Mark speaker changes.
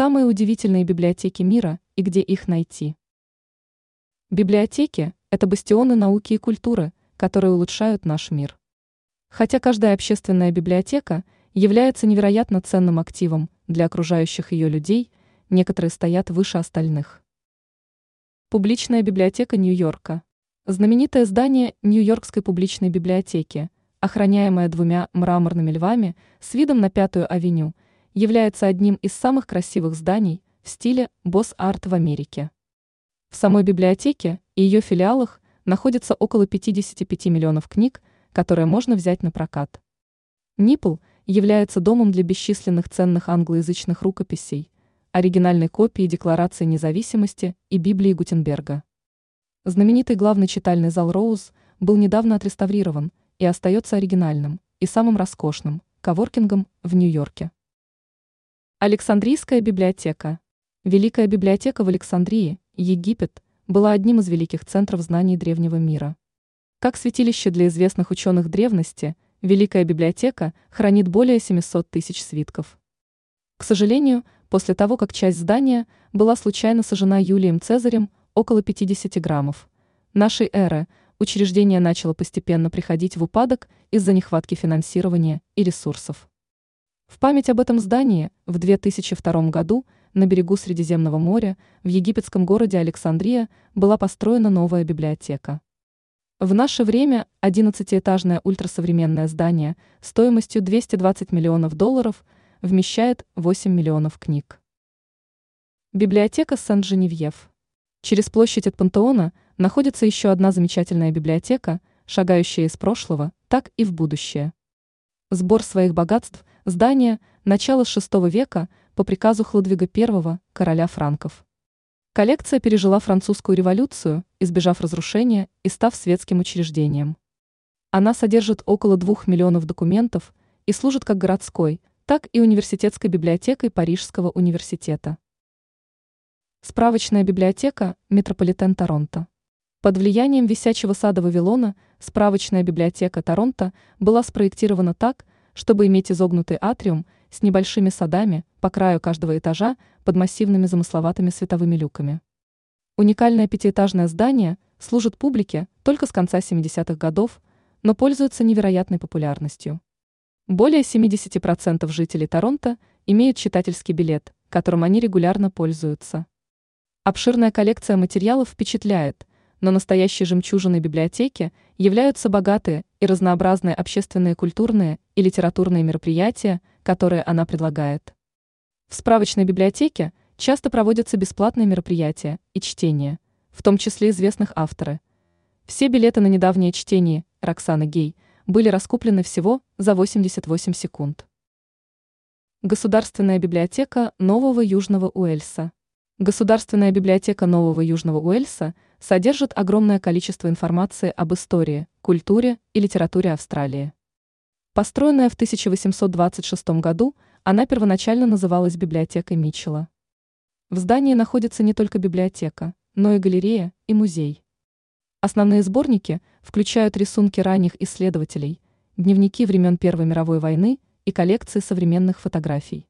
Speaker 1: самые удивительные библиотеки мира и где их найти. Библиотеки – это бастионы науки и культуры, которые улучшают наш мир. Хотя каждая общественная библиотека является невероятно ценным активом для окружающих ее людей, некоторые стоят выше остальных. Публичная библиотека Нью-Йорка. Знаменитое здание Нью-Йоркской публичной библиотеки, охраняемое двумя мраморными львами с видом на Пятую авеню, является одним из самых красивых зданий в стиле босс-арт в Америке. В самой библиотеке и ее филиалах находится около 55 миллионов книг, которые можно взять на прокат. Нипл является домом для бесчисленных ценных англоязычных рукописей, оригинальной копии Декларации независимости и Библии Гутенберга. Знаменитый главный читальный зал Роуз был недавно отреставрирован и остается оригинальным и самым роскошным коворкингом в Нью-Йорке. Александрийская библиотека. Великая библиотека в Александрии Египет была одним из великих центров знаний древнего мира. Как святилище для известных ученых древности, Великая библиотека хранит более 700 тысяч свитков. К сожалению, после того, как часть здания была случайно сожжена Юлием Цезарем около 50 граммов, нашей эры учреждение начало постепенно приходить в упадок из-за нехватки финансирования и ресурсов. В память об этом здании в 2002 году – на берегу Средиземного моря в египетском городе Александрия была построена новая библиотека. В наше время 11-этажное ультрасовременное здание стоимостью 220 миллионов долларов вмещает 8 миллионов книг. Библиотека Сен-Женевьев. Через площадь от Пантеона находится еще одна замечательная библиотека, шагающая из прошлого, так и в будущее. Сбор своих богатств здания начала VI века – по приказу Хлодвига I, короля франков. Коллекция пережила французскую революцию, избежав разрушения и став светским учреждением. Она содержит около двух миллионов документов и служит как городской, так и университетской библиотекой Парижского университета. Справочная библиотека «Метрополитен Торонто». Под влиянием висячего сада Вавилона справочная библиотека Торонто была спроектирована так, чтобы иметь изогнутый атриум – с небольшими садами по краю каждого этажа под массивными замысловатыми световыми люками. Уникальное пятиэтажное здание служит публике только с конца 70-х годов, но пользуется невероятной популярностью. Более 70% жителей Торонто имеют читательский билет, которым они регулярно пользуются. Обширная коллекция материалов впечатляет, но настоящей жемчужиной библиотеки являются богатые и разнообразные общественные, культурные и литературные мероприятия, которые она предлагает. В справочной библиотеке часто проводятся бесплатные мероприятия и чтения, в том числе известных авторы. Все билеты на недавнее чтение Роксаны Гей были раскуплены всего за 88 секунд. Государственная библиотека Нового Южного Уэльса. Государственная библиотека Нового Южного Уэльса содержит огромное количество информации об истории, культуре и литературе Австралии. Построенная в 1826 году, она первоначально называлась библиотекой Митчелла. В здании находится не только библиотека, но и галерея и музей. Основные сборники включают рисунки ранних исследователей, дневники времен Первой мировой войны и коллекции современных фотографий.